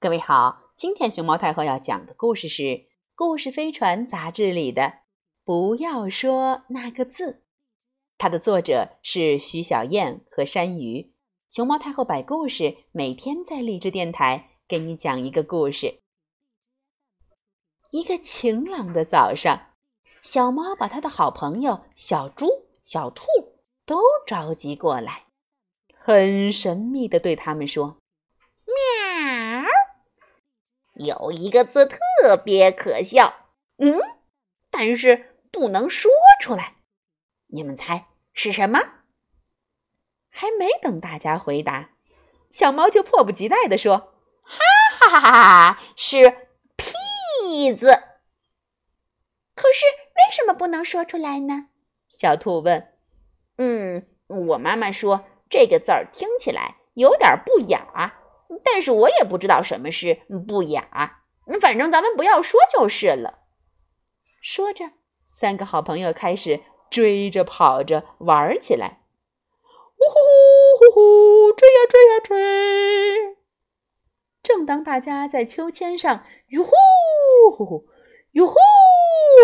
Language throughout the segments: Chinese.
各位好，今天熊猫太后要讲的故事是《故事飞船》杂志里的《不要说那个字》，它的作者是徐小燕和山鱼。熊猫太后摆故事，每天在励志电台给你讲一个故事。一个晴朗的早上，小猫把它的好朋友小猪、小兔都召集过来，很神秘的对他们说。有一个字特别可笑，嗯，但是不能说出来。你们猜是什么？还没等大家回答，小猫就迫不及待地说：“哈哈哈哈！是屁字。可是为什么不能说出来呢？”小兔问。“嗯，我妈妈说这个字儿听起来有点不雅。”但是我也不知道什么是不雅，反正咱们不要说就是了。说着，三个好朋友开始追着跑着玩起来，呜呼呼呼呼，追呀追呀追！正当大家在秋千上哟呼呼呼，哟呼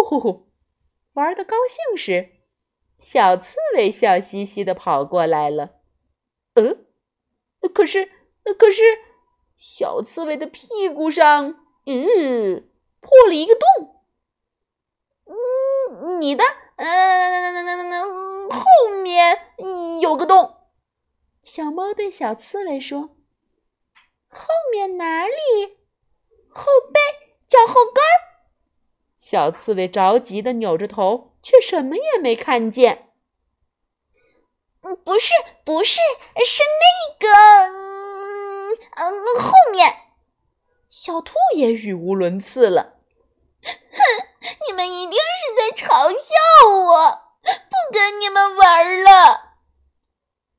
呼呼玩的高兴时，小刺猬笑嘻嘻的跑过来了。呃，可是。可是，小刺猬的屁股上，嗯，破了一个洞。嗯，你的，嗯，后面有个洞。小猫对小刺猬说：“后面哪里？后背，脚后跟儿。”小刺猬着急的扭着头，却什么也没看见。嗯，不是，不是，是那个。嗯，后面，小兔也语无伦次了。哼，你们一定是在嘲笑我，不跟你们玩了。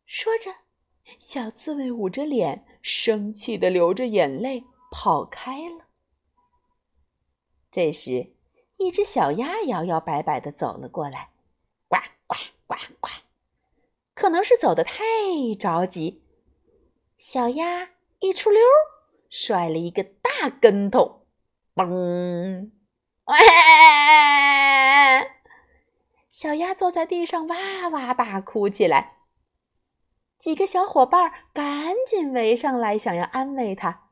说着，小刺猬捂着脸，生气的流着眼泪跑开了。这时，一只小鸭摇摇摆摆的走了过来，呱呱呱呱，可能是走的太着急，小鸭。一出溜，摔了一个大跟头，嘣！小鸭坐在地上哇哇大哭起来。几个小伙伴赶紧围上来，想要安慰它。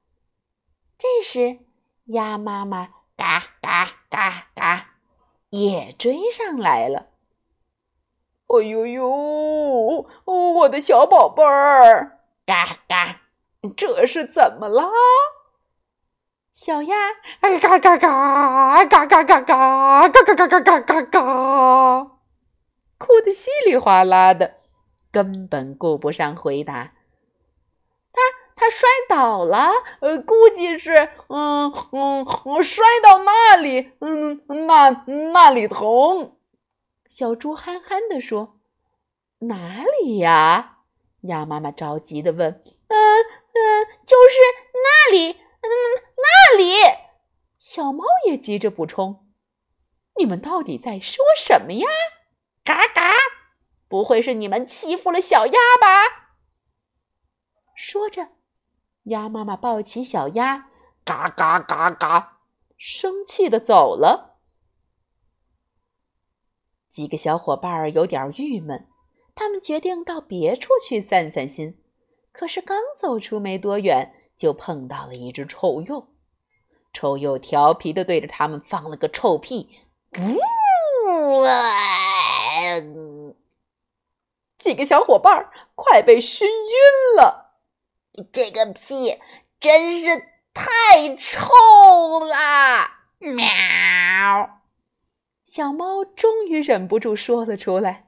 这时，鸭妈妈嘎嘎嘎嘎也追上来了。哎呦呦，我的小宝贝儿，嘎嘎！这是怎么啦？小鸭，嘎嘎嘎，嘎嘎嘎嘎，嘎嘎嘎嘎嘎嘎嘎，哭得稀里哗啦的，根本顾不上回答。他他摔倒了，呃，估计是，嗯嗯，摔到那里，嗯，那那里疼。小猪憨憨地说：“哪里呀？”鸭妈妈着急地问：“嗯就是那里，嗯，那里。小猫也急着补充：“你们到底在说什么呀？”嘎嘎，不会是你们欺负了小鸭吧？说着，鸭妈妈抱起小鸭，嘎嘎嘎嘎，生气的走了。几个小伙伴有点郁闷，他们决定到别处去散散心。可是刚走出没多远，就碰到了一只臭鼬。臭鼬调皮的对着他们放了个臭屁，呜几个小伙伴快被熏晕了。这个屁真是太臭了！喵！小猫终于忍不住说了出来。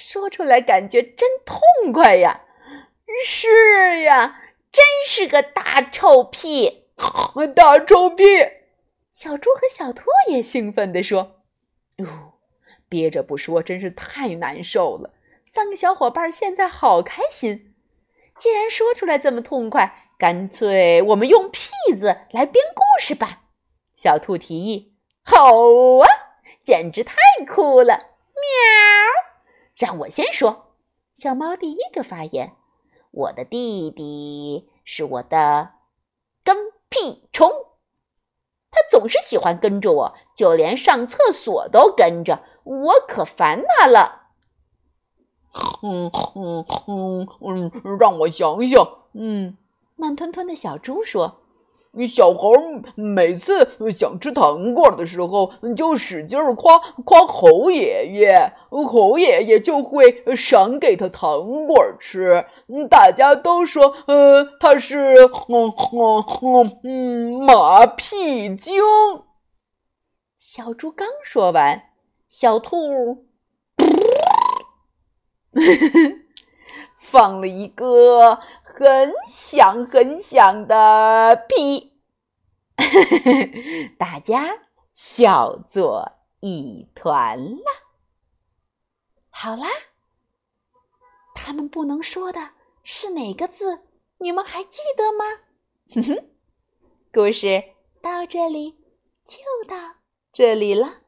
说出来感觉真痛快呀！是呀，真是个大臭屁，大臭屁！小猪和小兔也兴奋地说：“哦，憋着不说真是太难受了。”三个小伙伴现在好开心，既然说出来这么痛快，干脆我们用“屁”字来编故事吧。小兔提议：“好啊，简直太酷了！”喵。让我先说，小猫第一个发言。我的弟弟是我的跟屁虫，他总是喜欢跟着我，就连上厕所都跟着，我可烦他了。嗯嗯嗯嗯，让我想想。嗯，慢吞吞的小猪说：“小猴每次想吃糖果的时候，就使劲夸夸猴爷爷，猴爷爷就会赏给他糖果吃。大家都说，呃，他是嗯嗯嗯嗯马屁精。”小猪刚说完，小兔。放了一个很响很响的屁，大家笑作一团了。好啦，他们不能说的是哪个字？你们还记得吗？哼哼，故事到这里就到这里了。